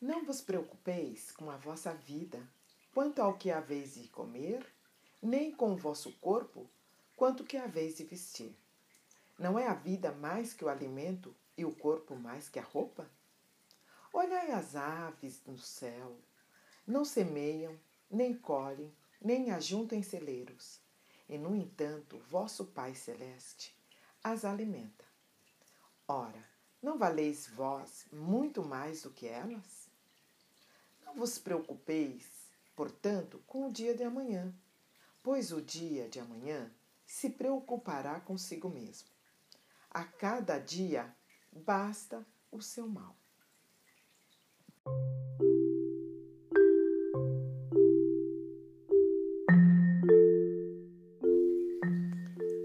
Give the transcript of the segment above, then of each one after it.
Não vos preocupeis com a vossa vida, quanto ao que haveis de comer, nem com o vosso corpo, quanto que haveis de vestir. Não é a vida mais que o alimento e o corpo mais que a roupa? Olhai as aves no céu, não semeiam, nem colhem, nem ajuntam em celeiros, e no entanto, vosso Pai celeste as alimenta. Ora, não valeis vós muito mais do que elas? Não vos preocupeis, portanto, com o dia de amanhã, pois o dia de amanhã se preocupará consigo mesmo. A cada dia basta o seu mal.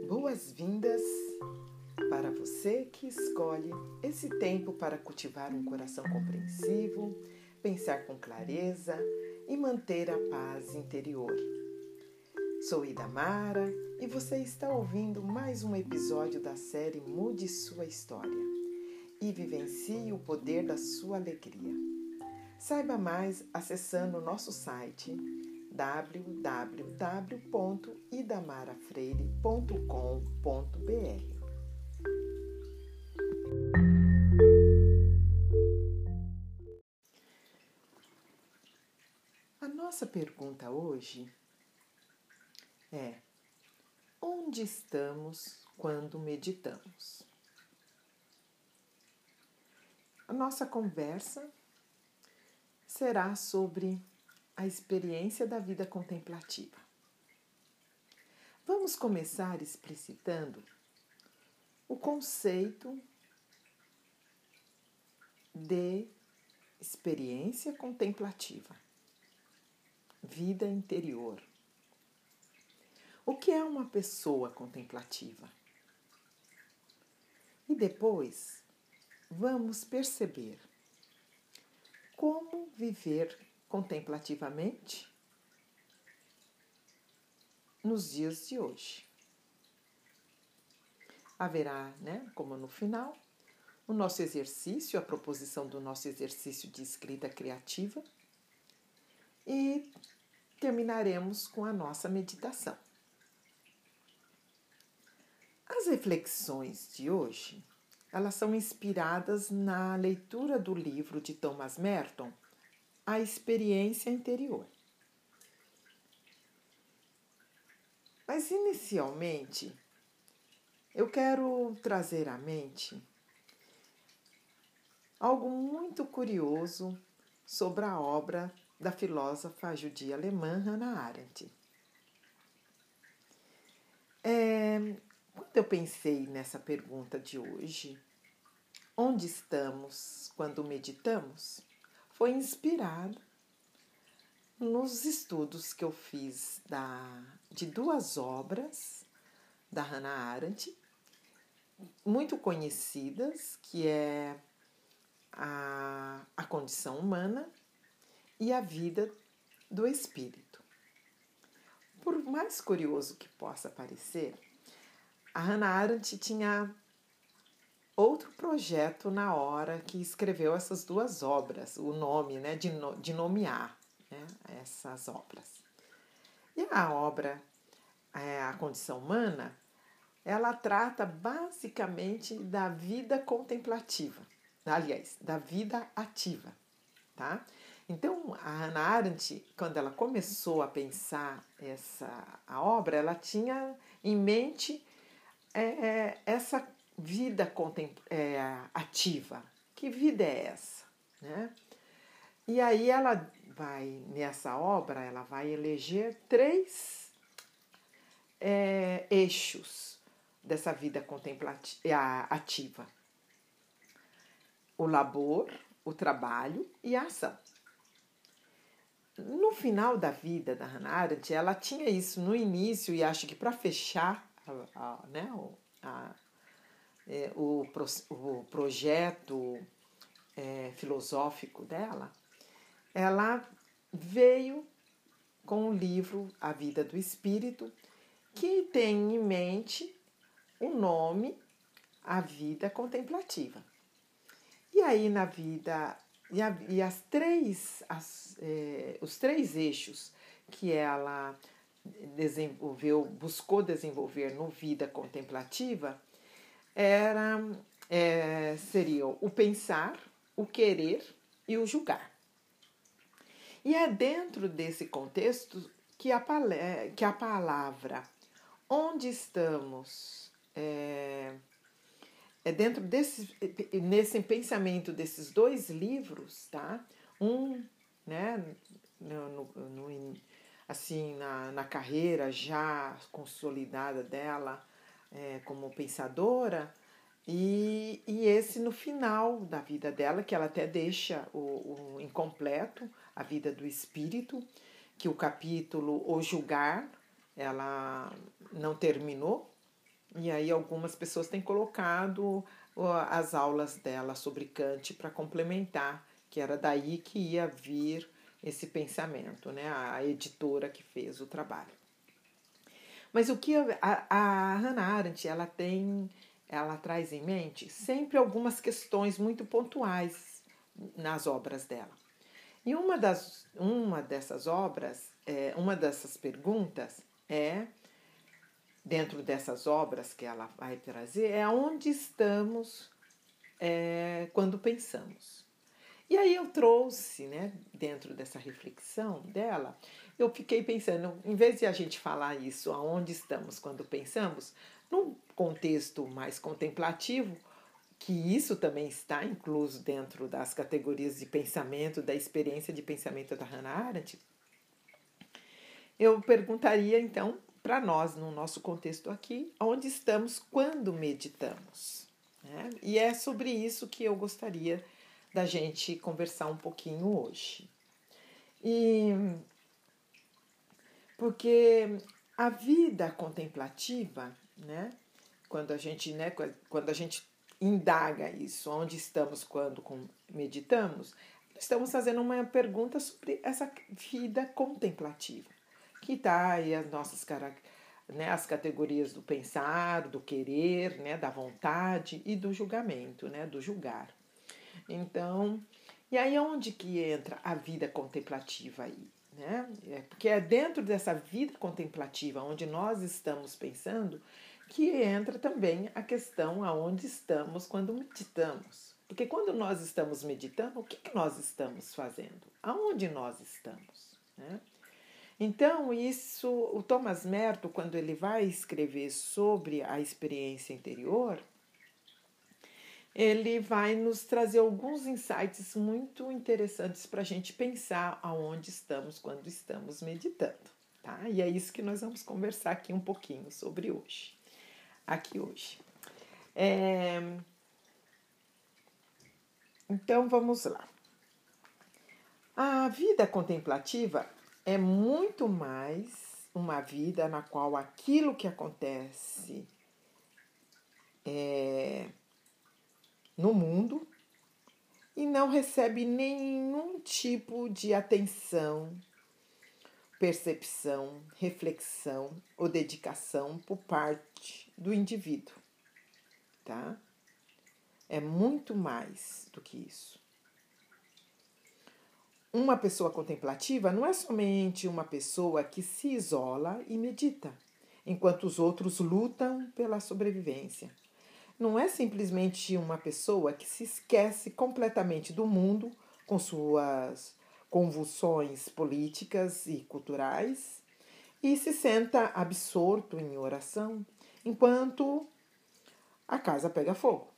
Boas-vindas para você que escolhe esse tempo para cultivar um coração compreensivo, pensar com clareza e manter a paz interior. Sou Ida Mara e você está ouvindo mais um episódio da série Mude Sua História e vivencie o poder da sua alegria. Saiba mais acessando o nosso site www.idamarafreire.com.br. nossa pergunta hoje é: onde estamos quando meditamos? A nossa conversa será sobre a experiência da vida contemplativa. Vamos começar explicitando o conceito de experiência contemplativa, vida interior. O que é uma pessoa contemplativa? E depois vamos perceber como viver contemplativamente nos dias de hoje. Haverá, né, como no final, o nosso exercício, a proposição do nosso exercício de escrita criativa e terminaremos com a nossa meditação. As reflexões de hoje, elas são inspiradas na leitura do livro de Thomas Merton, A Experiência Interior. Mas inicialmente, eu quero trazer à mente algo muito curioso sobre a obra da filósofa judia alemã Hannah Arendt. É, quando eu pensei nessa pergunta de hoje, onde estamos quando meditamos, foi inspirado nos estudos que eu fiz da, de duas obras da Hannah Arendt, muito conhecidas, que é a, a condição humana e a vida do espírito. Por mais curioso que possa parecer, a Hannah Arendt tinha outro projeto na hora que escreveu essas duas obras, o nome, né, de, de nomear né, essas obras. E a obra é, A Condição Humana, ela trata basicamente da vida contemplativa, aliás, da vida ativa, tá? Então, a Hannah Arendt, quando ela começou a pensar essa a obra, ela tinha em mente é, é, essa vida é, ativa. Que vida é essa? Né? E aí ela vai, nessa obra, ela vai eleger três é, eixos dessa vida contemplativa ativa. O labor, o trabalho e a ação. No final da vida da Hannah Arendt, ela tinha isso no início e acho que para fechar a, a, né, a, é, o, o projeto é, filosófico dela, ela veio com o livro A Vida do Espírito, que tem em mente o nome A Vida Contemplativa. E aí, na vida e, a, e as três, as, é, os três eixos que ela desenvolveu, buscou desenvolver no vida contemplativa era, é, seriam o pensar, o querer e o julgar. E é dentro desse contexto que a, que a palavra onde estamos é, é dentro desse nesse pensamento desses dois livros, tá? Um, né, no, no, no assim na, na carreira já consolidada dela é, como pensadora e, e esse no final da vida dela que ela até deixa o, o incompleto a vida do espírito que o capítulo o julgar ela não terminou e aí algumas pessoas têm colocado as aulas dela sobre Kant para complementar, que era daí que ia vir esse pensamento, né? A editora que fez o trabalho. Mas o que a, a Hannah Arendt ela tem, ela traz em mente sempre algumas questões muito pontuais nas obras dela. E uma, das, uma dessas obras, é, uma dessas perguntas é dentro dessas obras que ela vai trazer é onde estamos é, quando pensamos. E aí eu trouxe, né, dentro dessa reflexão dela, eu fiquei pensando, em vez de a gente falar isso, aonde estamos quando pensamos, num contexto mais contemplativo, que isso também está incluso dentro das categorias de pensamento, da experiência de pensamento da Hannah Arendt, eu perguntaria então para nós, no nosso contexto aqui, onde estamos quando meditamos. Né? E é sobre isso que eu gostaria da gente conversar um pouquinho hoje. E porque a vida contemplativa, né, quando a gente, né, quando a gente indaga isso, onde estamos quando meditamos, estamos fazendo uma pergunta sobre essa vida contemplativa que está aí as nossas né, as categorias do pensar, do querer, né, da vontade e do julgamento, né, do julgar. Então, e aí onde que entra a vida contemplativa aí? Né? É porque é dentro dessa vida contemplativa onde nós estamos pensando que entra também a questão aonde estamos quando meditamos. Porque quando nós estamos meditando, o que, que nós estamos fazendo? Aonde nós estamos? Né? Então, isso, o Thomas Merton, quando ele vai escrever sobre a experiência interior, ele vai nos trazer alguns insights muito interessantes para a gente pensar aonde estamos quando estamos meditando, tá? E é isso que nós vamos conversar aqui um pouquinho sobre hoje, aqui hoje. É... Então vamos lá. A vida contemplativa é muito mais uma vida na qual aquilo que acontece é, no mundo e não recebe nenhum tipo de atenção, percepção, reflexão ou dedicação por parte do indivíduo, tá? É muito mais do que isso. Uma pessoa contemplativa não é somente uma pessoa que se isola e medita, enquanto os outros lutam pela sobrevivência. Não é simplesmente uma pessoa que se esquece completamente do mundo com suas convulsões políticas e culturais e se senta absorto em oração enquanto a casa pega fogo.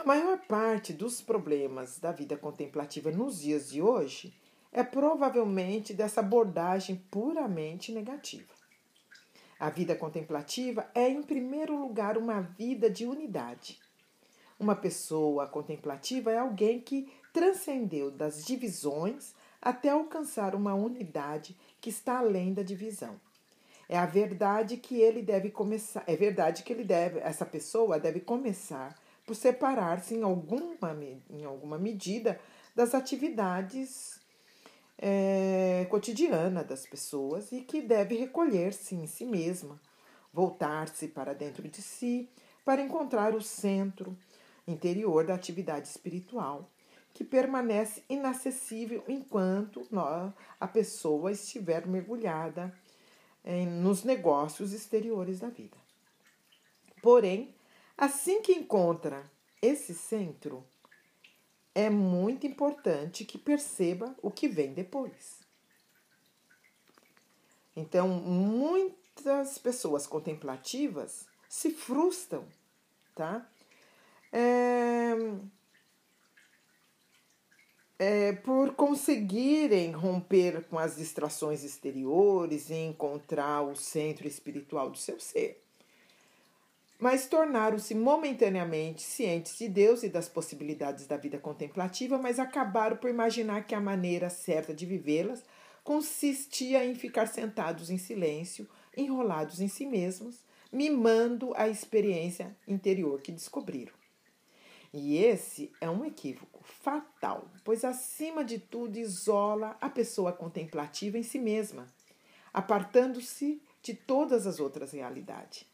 A maior parte dos problemas da vida contemplativa nos dias de hoje é provavelmente dessa abordagem puramente negativa. A vida contemplativa é, em primeiro lugar, uma vida de unidade. Uma pessoa contemplativa é alguém que transcendeu das divisões até alcançar uma unidade que está além da divisão. É a verdade que ele deve começar, é verdade que ele deve, essa pessoa deve começar por separar-se em alguma, em alguma medida das atividades é, das pessoas e que deve recolher-se em si mesma, voltar-se para dentro de si, para encontrar o centro interior da atividade espiritual que permanece inacessível enquanto a pessoa estiver mergulhada em, nos negócios exteriores da vida. Porém, assim que encontra esse centro, é muito importante que perceba o que vem depois. Então, muitas pessoas contemplativas se frustram, tá? É, é, por conseguirem romper com as distrações exteriores e encontrar o centro espiritual do seu ser. Mas tornaram-se momentaneamente cientes de Deus e das possibilidades da vida contemplativa, mas acabaram por imaginar que a maneira certa de vivê-las consistia em ficar sentados em silêncio, enrolados em si mesmos, mimando a experiência interior que descobriram. E esse é um equívoco fatal, pois acima de tudo isola a pessoa contemplativa em si mesma, apartando-se de todas as outras realidades.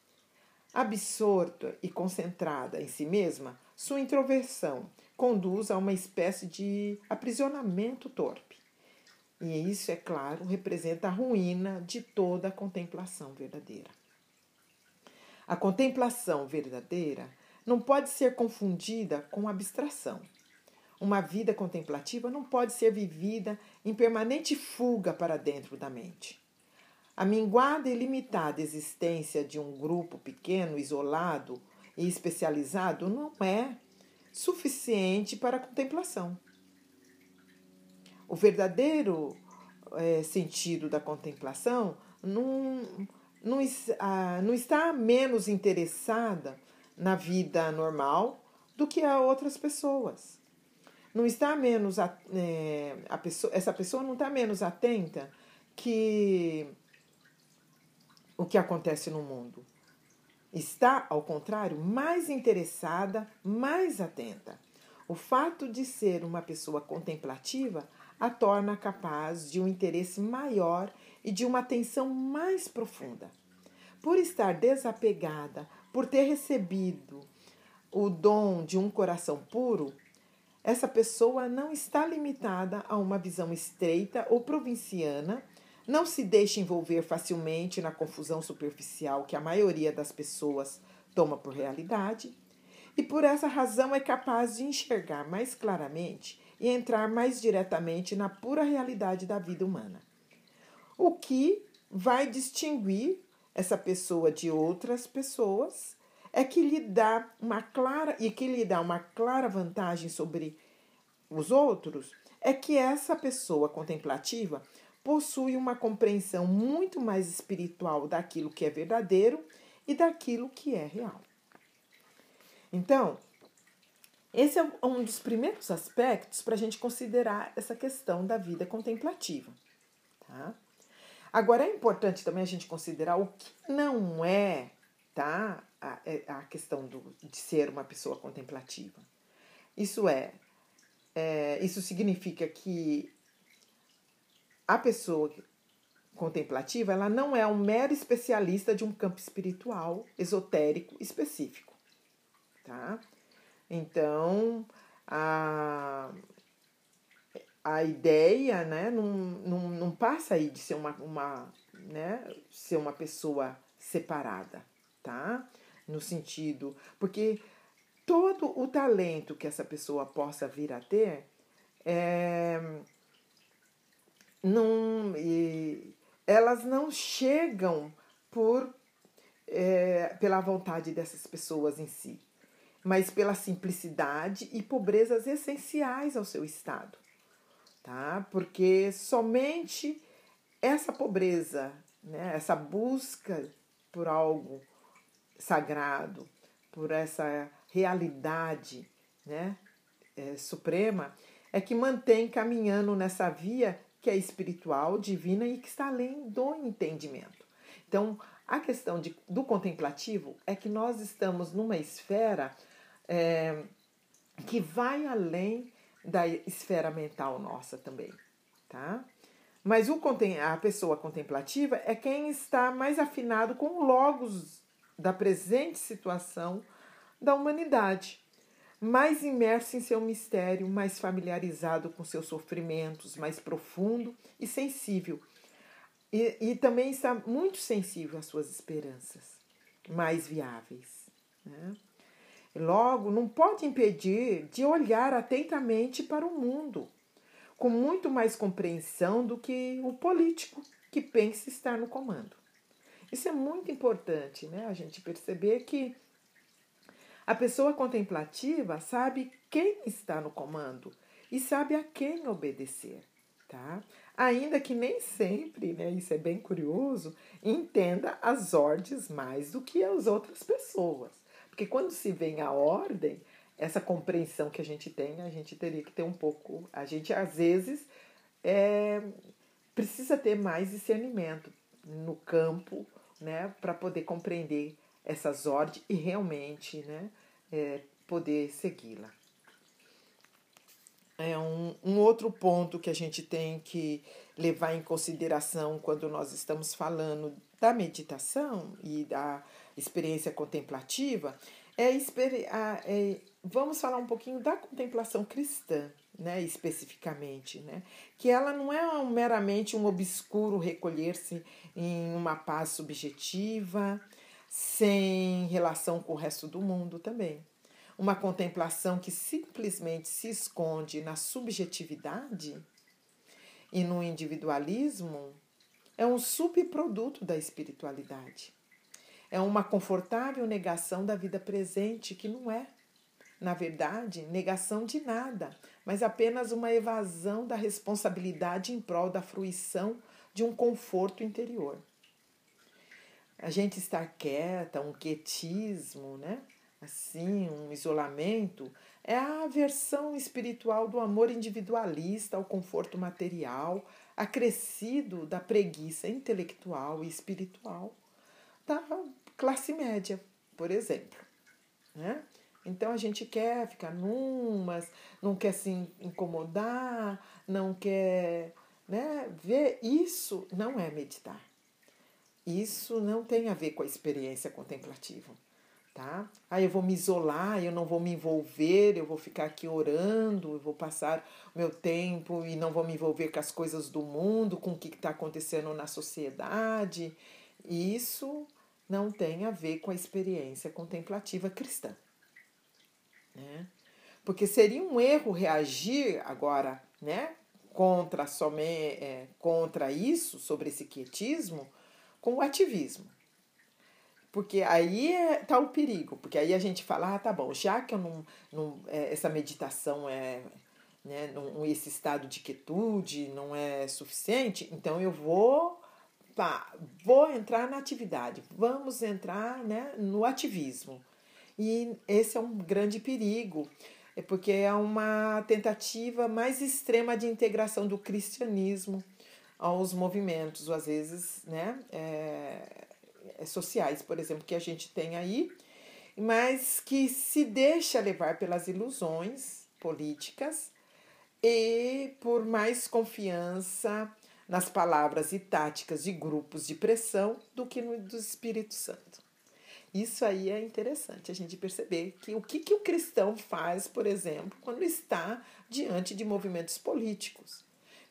Absorta e concentrada em si mesma, sua introversão conduz a uma espécie de aprisionamento torpe. E isso, é claro, representa a ruína de toda a contemplação verdadeira. A contemplação verdadeira não pode ser confundida com abstração. Uma vida contemplativa não pode ser vivida em permanente fuga para dentro da mente. A minguada e limitada existência de um grupo pequeno, isolado e especializado não é suficiente para a contemplação. O verdadeiro é, sentido da contemplação não, não, ah, não está menos interessada na vida normal do que a outras pessoas. Não está menos é, a pessoa, essa pessoa não está menos atenta que o que acontece no mundo. Está, ao contrário, mais interessada, mais atenta. O fato de ser uma pessoa contemplativa a torna capaz de um interesse maior e de uma atenção mais profunda. Por estar desapegada por ter recebido o dom de um coração puro, essa pessoa não está limitada a uma visão estreita ou provinciana, não se deixa envolver facilmente na confusão superficial que a maioria das pessoas toma por realidade, e por essa razão é capaz de enxergar mais claramente e entrar mais diretamente na pura realidade da vida humana. O que vai distinguir essa pessoa de outras pessoas é que lhe dá uma clara e que lhe dá uma clara vantagem sobre os outros é que essa pessoa contemplativa possui uma compreensão muito mais espiritual daquilo que é verdadeiro e daquilo que é real. Então, esse é um dos primeiros aspectos para a gente considerar essa questão da vida contemplativa. Tá? Agora é importante também a gente considerar o que não é, tá? A, é, a questão do, de ser uma pessoa contemplativa. Isso é, é, isso significa que a pessoa contemplativa ela não é um mero especialista de um campo espiritual esotérico específico, tá? Então, a, a ideia né, não, não, não passa aí de ser uma, uma, né, ser uma pessoa separada, tá? No sentido. Porque todo o talento que essa pessoa possa vir a ter é, não, elas não chegam por é, pela vontade dessas pessoas em si, mas pela simplicidade e pobrezas essenciais ao seu estado tá? Porque somente essa pobreza, né, essa busca por algo sagrado, por essa realidade, né, é, suprema, é que mantém caminhando nessa via que é espiritual, divina e que está além do entendimento. Então, a questão de, do contemplativo é que nós estamos numa esfera é, que vai além da esfera mental nossa também, tá? Mas o, a pessoa contemplativa é quem está mais afinado com logos da presente situação da humanidade. Mais imerso em seu mistério, mais familiarizado com seus sofrimentos, mais profundo e sensível. E, e também está muito sensível às suas esperanças, mais viáveis. Né? Logo, não pode impedir de olhar atentamente para o mundo, com muito mais compreensão do que o político que pensa estar no comando. Isso é muito importante, né? A gente perceber que a pessoa contemplativa sabe quem está no comando e sabe a quem obedecer, tá? Ainda que nem sempre, né, isso é bem curioso, entenda as ordens mais do que as outras pessoas. Porque quando se vem a ordem, essa compreensão que a gente tem, a gente teria que ter um pouco. A gente, às vezes, é, precisa ter mais discernimento no campo, né, para poder compreender essas ordens e realmente né, é, poder segui-la. É um, um outro ponto que a gente tem que levar em consideração quando nós estamos falando da meditação e da experiência contemplativa é, é vamos falar um pouquinho da contemplação cristã, né, especificamente, né, que ela não é meramente um obscuro recolher-se em uma paz subjetiva, sem relação com o resto do mundo também. Uma contemplação que simplesmente se esconde na subjetividade e no individualismo é um subproduto da espiritualidade. É uma confortável negação da vida presente que não é, na verdade, negação de nada, mas apenas uma evasão da responsabilidade em prol da fruição de um conforto interior a gente estar quieta, um quietismo, né? Assim, um isolamento, é a versão espiritual do amor individualista ao conforto material, acrescido da preguiça intelectual e espiritual da classe média, por exemplo. Né? Então a gente quer ficar numas, não quer se incomodar, não quer né, ver. Isso não é meditar. Isso não tem a ver com a experiência contemplativa, tá? Aí eu vou me isolar, eu não vou me envolver, eu vou ficar aqui orando, eu vou passar meu tempo e não vou me envolver com as coisas do mundo, com o que está acontecendo na sociedade. Isso não tem a ver com a experiência contemplativa cristã, né? Porque seria um erro reagir agora, né, contra somente é, contra isso, sobre esse quietismo, com o ativismo. Porque aí está é, o perigo, porque aí a gente fala, ah, tá bom, já que eu não, não é, essa meditação é, né, não, esse estado de quietude não é suficiente, então eu vou, pá, vou entrar na atividade, vamos entrar né, no ativismo. E esse é um grande perigo, é porque é uma tentativa mais extrema de integração do cristianismo aos movimentos, às vezes, né, é, é, sociais, por exemplo, que a gente tem aí, mas que se deixa levar pelas ilusões políticas e por mais confiança nas palavras e táticas de grupos de pressão do que no do Espírito Santo. Isso aí é interessante a gente perceber que o que, que o cristão faz, por exemplo, quando está diante de movimentos políticos.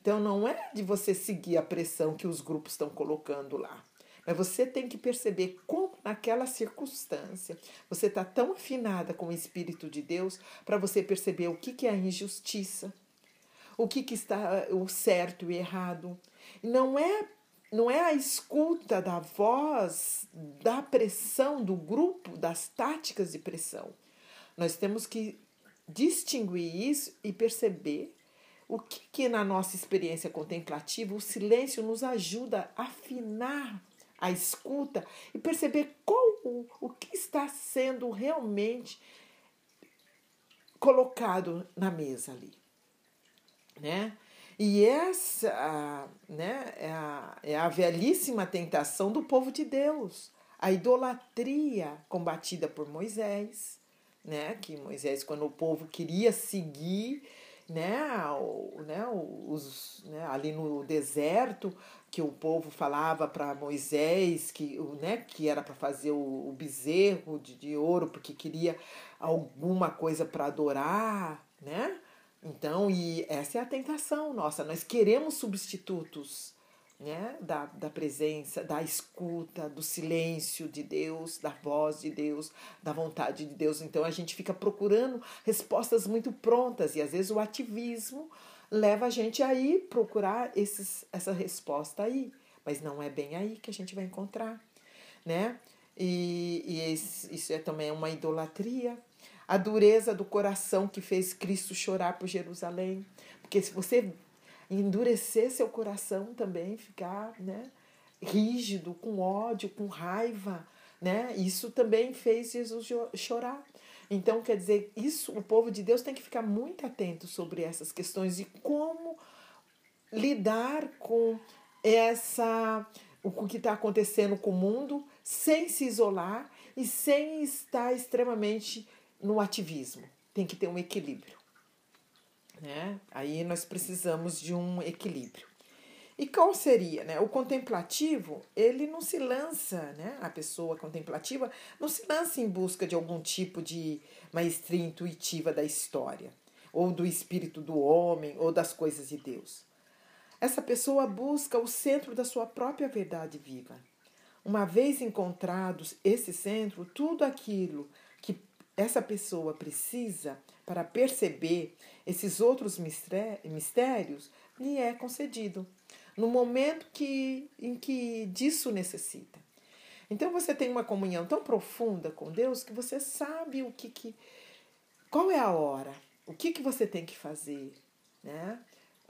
Então não é de você seguir a pressão que os grupos estão colocando lá. Mas você tem que perceber como, naquela circunstância, você está tão afinada com o Espírito de Deus para você perceber o que, que é a injustiça, o que, que está o certo e errado. Não é, não é a escuta da voz, da pressão do grupo, das táticas de pressão. Nós temos que distinguir isso e perceber o que, que na nossa experiência contemplativa o silêncio nos ajuda a afinar a escuta e perceber qual o, o que está sendo realmente colocado na mesa ali, né? E essa né, é, a, é a velhíssima tentação do povo de Deus, a idolatria combatida por Moisés, né? Que Moisés, quando o povo queria seguir né, o, né, os, né, ali no deserto, que o povo falava para Moisés que, né, que era para fazer o, o bezerro de, de ouro, porque queria alguma coisa para adorar, né? Então, e essa é a tentação nossa. Nós queremos substitutos né? da, da presença, da escuta, do silêncio de Deus, da voz de Deus, da vontade de Deus. Então a gente fica procurando respostas muito prontas e às vezes o ativismo leva a gente a ir procurar esses, essa resposta aí, mas não é bem aí que a gente vai encontrar, né? E, e esse, isso é também uma idolatria. A dureza do coração que fez Cristo chorar por Jerusalém. Porque se você endurecer seu coração também, ficar né, rígido, com ódio, com raiva. Né? Isso também fez Jesus chorar. Então, quer dizer, isso o povo de Deus tem que ficar muito atento sobre essas questões e como lidar com essa o que está acontecendo com o mundo sem se isolar e sem estar extremamente no ativismo. Tem que ter um equilíbrio. Né? Aí nós precisamos de um equilíbrio. E qual seria? Né? O contemplativo, ele não se lança, né? a pessoa contemplativa não se lança em busca de algum tipo de maestria intuitiva da história, ou do espírito do homem, ou das coisas de Deus. Essa pessoa busca o centro da sua própria verdade viva. Uma vez encontrados esse centro, tudo aquilo que essa pessoa precisa para perceber esses outros mistérios lhe é concedido no momento que, em que disso necessita. Então você tem uma comunhão tão profunda com Deus que você sabe o que, que qual é a hora, o que, que você tem que fazer, né?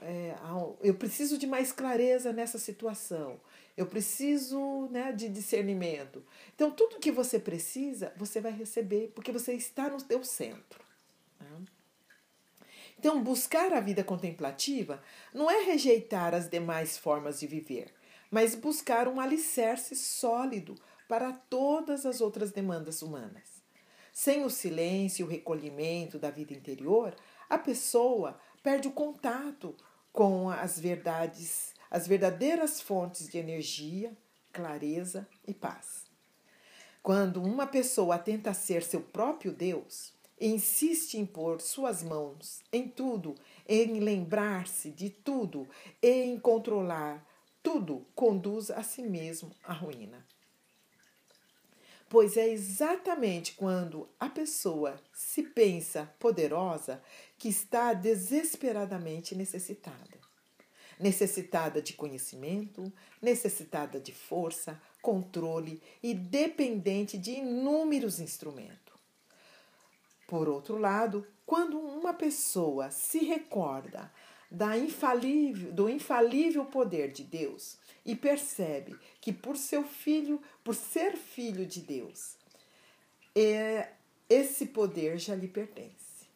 É, eu preciso de mais clareza nessa situação. Eu preciso né, de discernimento. Então, tudo que você precisa, você vai receber, porque você está no teu centro. Né? Então, buscar a vida contemplativa não é rejeitar as demais formas de viver, mas buscar um alicerce sólido para todas as outras demandas humanas. Sem o silêncio e o recolhimento da vida interior, a pessoa perde o contato com as verdades as verdadeiras fontes de energia, clareza e paz. Quando uma pessoa tenta ser seu próprio Deus, insiste em pôr suas mãos em tudo, em lembrar-se de tudo e em controlar tudo, conduz a si mesmo à ruína. Pois é exatamente quando a pessoa se pensa poderosa que está desesperadamente necessitada necessitada de conhecimento, necessitada de força, controle e dependente de inúmeros instrumentos. Por outro lado, quando uma pessoa se recorda da infalível, do infalível poder de Deus e percebe que por seu filho, por ser filho de Deus, é, esse poder já lhe pertence.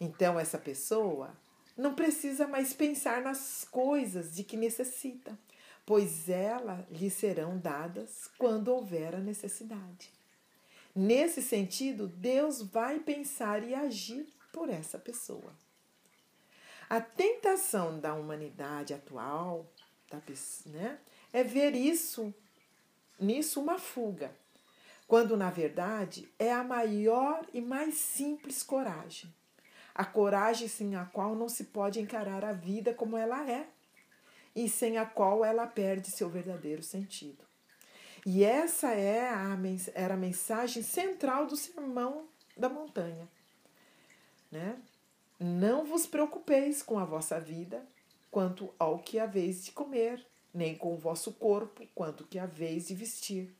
Então essa pessoa não precisa mais pensar nas coisas de que necessita, pois elas lhe serão dadas quando houver a necessidade. Nesse sentido, Deus vai pensar e agir por essa pessoa. A tentação da humanidade atual né, é ver isso nisso uma fuga, quando na verdade é a maior e mais simples coragem a coragem sem a qual não se pode encarar a vida como ela é e sem a qual ela perde seu verdadeiro sentido. E essa é a, era a mensagem central do sermão da montanha. Né? Não vos preocupeis com a vossa vida quanto ao que haveis de comer, nem com o vosso corpo quanto que haveis de vestir.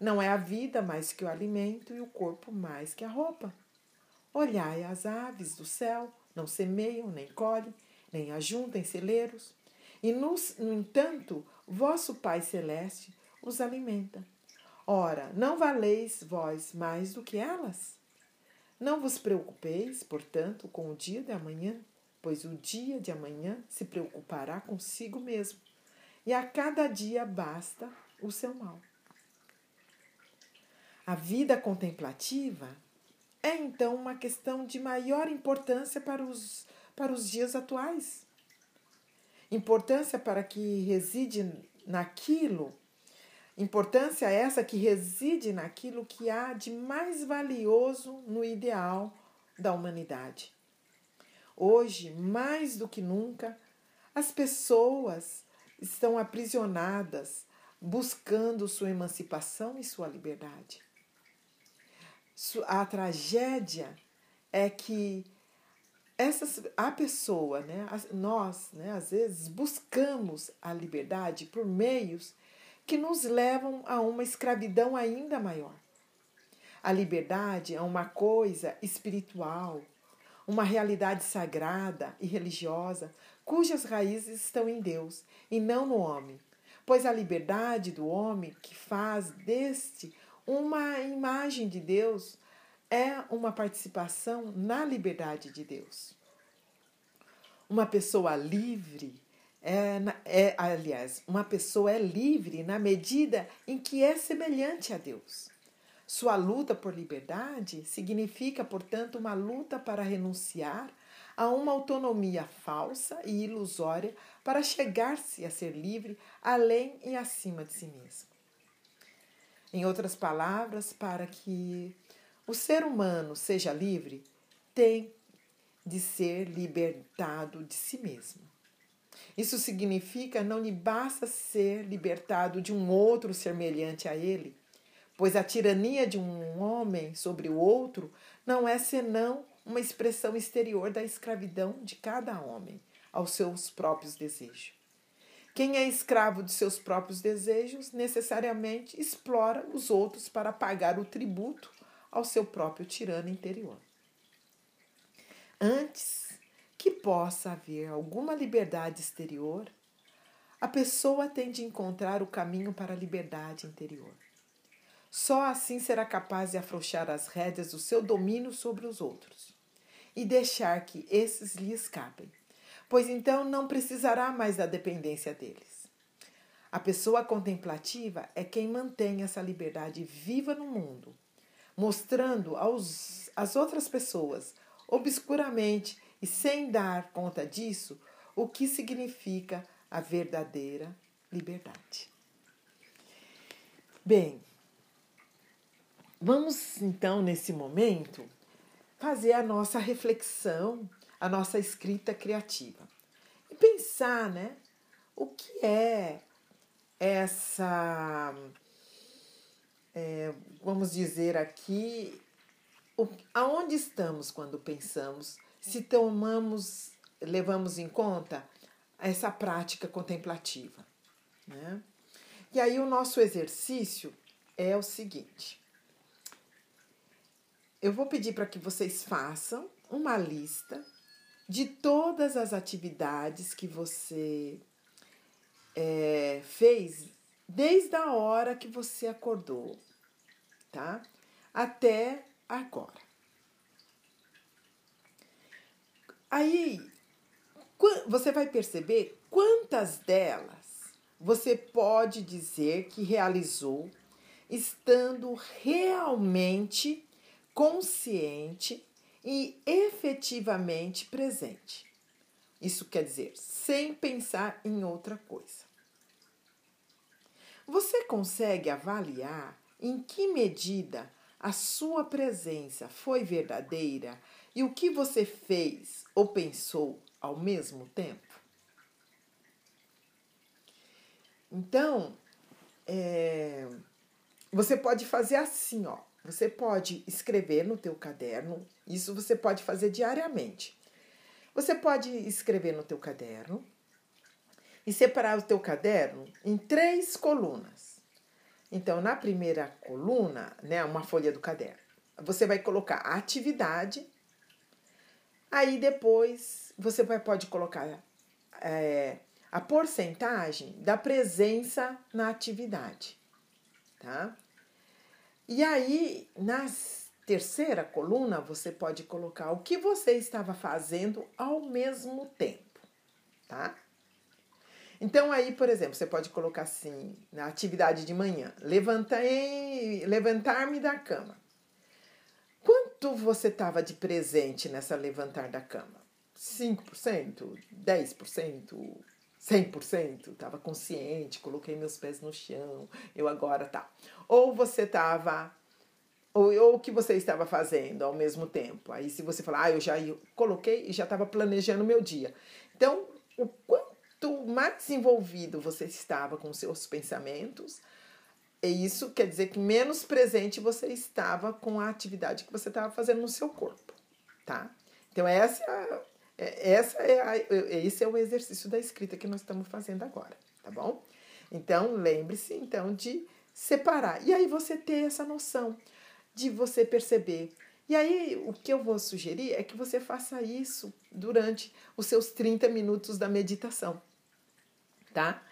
Não é a vida mais que o alimento e o corpo mais que a roupa. Olhai as aves do céu, não semeiam, nem colhem, nem ajuntam celeiros, e no entanto, vosso Pai Celeste os alimenta. Ora, não valeis vós mais do que elas? Não vos preocupeis, portanto, com o dia de amanhã, pois o dia de amanhã se preocupará consigo mesmo, e a cada dia basta o seu mal. A vida contemplativa é então uma questão de maior importância para, os, para os dias atuais. Importância para que reside naquilo, importância essa que reside naquilo que há de mais valioso no ideal da humanidade. Hoje, mais do que nunca, as pessoas estão aprisionadas, buscando sua emancipação e sua liberdade. A tragédia é que essas, a pessoa, né, nós, né, às vezes, buscamos a liberdade por meios que nos levam a uma escravidão ainda maior. A liberdade é uma coisa espiritual, uma realidade sagrada e religiosa, cujas raízes estão em Deus e não no homem, pois a liberdade do homem que faz deste uma imagem de Deus é uma participação na liberdade de Deus. Uma pessoa livre é, é, aliás, uma pessoa é livre na medida em que é semelhante a Deus. Sua luta por liberdade significa, portanto, uma luta para renunciar a uma autonomia falsa e ilusória para chegar-se a ser livre além e acima de si mesmo. Em outras palavras, para que o ser humano seja livre, tem de ser libertado de si mesmo. Isso significa não lhe basta ser libertado de um outro semelhante a ele, pois a tirania de um homem sobre o outro não é senão uma expressão exterior da escravidão de cada homem aos seus próprios desejos. Quem é escravo de seus próprios desejos necessariamente explora os outros para pagar o tributo ao seu próprio tirano interior. Antes possa haver alguma liberdade exterior, a pessoa tem de encontrar o caminho para a liberdade interior. Só assim será capaz de afrouxar as rédeas do seu domínio sobre os outros e deixar que esses lhe escapem, pois então não precisará mais da dependência deles. A pessoa contemplativa é quem mantém essa liberdade viva no mundo mostrando aos, às outras pessoas, obscuramente e sem dar conta disso, o que significa a verdadeira liberdade. Bem, vamos então, nesse momento, fazer a nossa reflexão, a nossa escrita criativa. E pensar, né? O que é essa é, vamos dizer aqui, o, aonde estamos quando pensamos, se tomamos, levamos em conta essa prática contemplativa. Né? E aí o nosso exercício é o seguinte. Eu vou pedir para que vocês façam uma lista de todas as atividades que você é, fez desde a hora que você acordou, tá? Até agora. Aí você vai perceber quantas delas você pode dizer que realizou estando realmente consciente e efetivamente presente. Isso quer dizer, sem pensar em outra coisa. Você consegue avaliar em que medida a sua presença foi verdadeira e o que você fez ou pensou ao mesmo tempo? Então, é, você pode fazer assim, ó. Você pode escrever no teu caderno, isso você pode fazer diariamente. Você pode escrever no teu caderno e separar o teu caderno em três colunas. Então, na primeira coluna, né, uma folha do caderno, você vai colocar a atividade. Aí depois você vai, pode colocar é, a porcentagem da presença na atividade, tá? E aí, na terceira coluna, você pode colocar o que você estava fazendo ao mesmo tempo, tá? Então, aí, por exemplo, você pode colocar assim, na atividade de manhã, levantei, levantar-me da cama. Quanto você estava de presente nessa levantar da cama? 5%, 10%, 100%, estava consciente, coloquei meus pés no chão, eu agora tá. Ou você estava ou, ou o que você estava fazendo ao mesmo tempo. Aí se você falar, ah, eu já coloquei e já estava planejando meu dia. Então, o quanto mais desenvolvido você estava com seus pensamentos, e isso quer dizer que menos presente você estava com a atividade que você estava fazendo no seu corpo, tá? Então essa, é, essa é a, esse é o exercício da escrita que nós estamos fazendo agora, tá bom? Então lembre-se então de separar e aí você ter essa noção de você perceber. E aí o que eu vou sugerir é que você faça isso durante os seus 30 minutos da meditação, tá?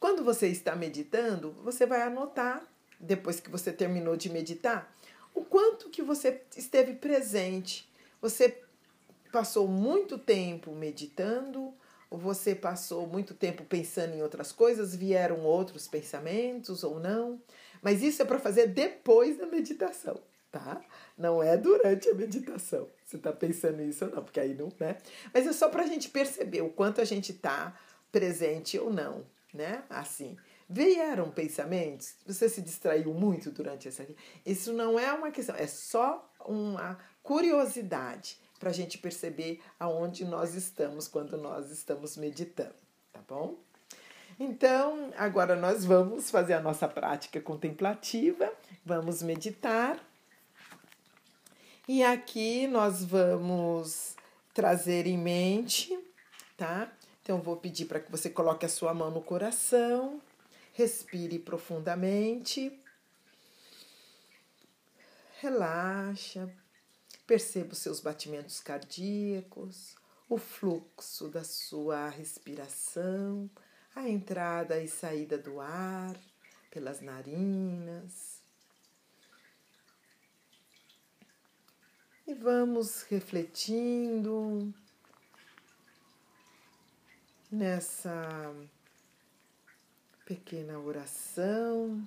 Quando você está meditando, você vai anotar, depois que você terminou de meditar, o quanto que você esteve presente. Você passou muito tempo meditando, ou você passou muito tempo pensando em outras coisas, vieram outros pensamentos ou não. Mas isso é para fazer depois da meditação, tá? Não é durante a meditação. Você está pensando isso ou não, porque aí não, né? Mas é só para a gente perceber o quanto a gente está presente ou não né? Assim. Vieram pensamentos, você se distraiu muito durante essa. Isso não é uma questão, é só uma curiosidade para a gente perceber aonde nós estamos quando nós estamos meditando, tá bom? Então, agora nós vamos fazer a nossa prática contemplativa, vamos meditar. E aqui nós vamos trazer em mente, tá? Então, vou pedir para que você coloque a sua mão no coração, respire profundamente, relaxa, perceba os seus batimentos cardíacos, o fluxo da sua respiração, a entrada e saída do ar pelas narinas. E vamos refletindo nessa pequena oração.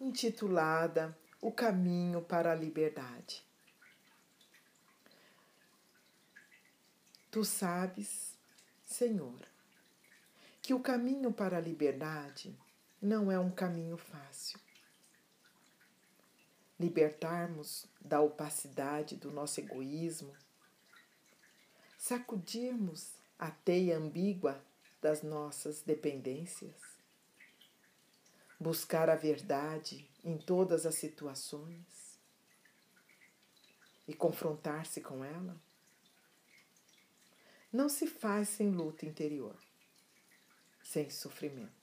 Intitulada O Caminho para a Liberdade. Tu sabes, Senhor, que o caminho para a liberdade não é um caminho fácil libertarmos da opacidade do nosso egoísmo, sacudirmos a teia ambígua das nossas dependências, buscar a verdade em todas as situações e confrontar-se com ela, não se faz sem luta interior, sem sofrimento.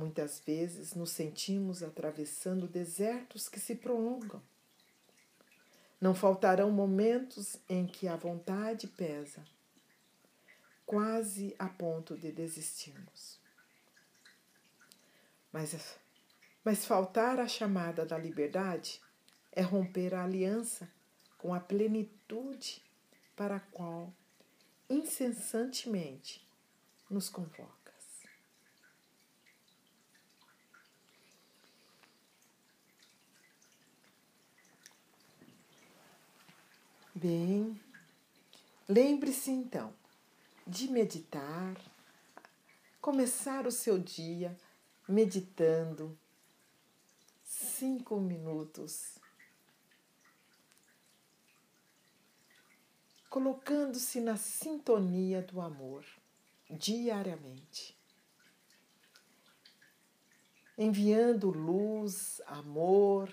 Muitas vezes nos sentimos atravessando desertos que se prolongam. Não faltarão momentos em que a vontade pesa, quase a ponto de desistirmos. Mas, mas faltar a chamada da liberdade é romper a aliança com a plenitude para a qual incessantemente nos convoca. Bem, lembre-se então de meditar, começar o seu dia meditando cinco minutos, colocando-se na sintonia do amor diariamente, enviando luz, amor,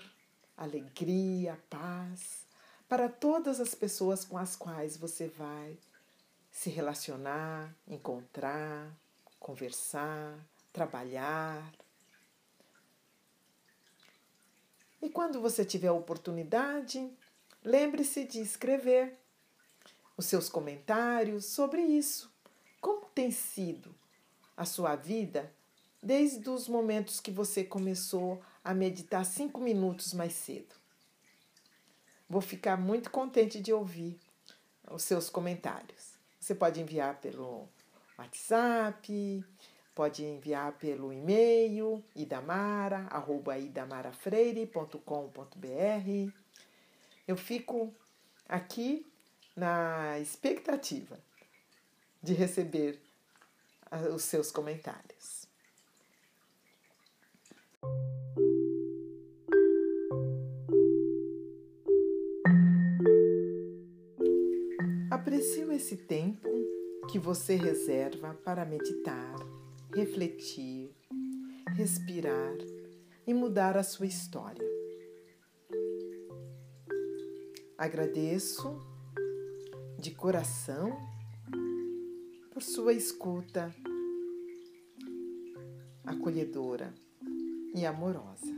alegria, paz para todas as pessoas com as quais você vai se relacionar, encontrar, conversar, trabalhar. E quando você tiver oportunidade, lembre-se de escrever os seus comentários sobre isso. Como tem sido a sua vida desde os momentos que você começou a meditar cinco minutos mais cedo? Vou ficar muito contente de ouvir os seus comentários. Você pode enviar pelo WhatsApp, pode enviar pelo e-mail idamara@idamarafreire.com.br. Eu fico aqui na expectativa de receber os seus comentários. Aprecio esse tempo que você reserva para meditar, refletir, respirar e mudar a sua história. Agradeço de coração por sua escuta acolhedora e amorosa.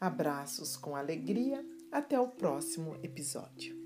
Abraços com alegria. Até o próximo episódio.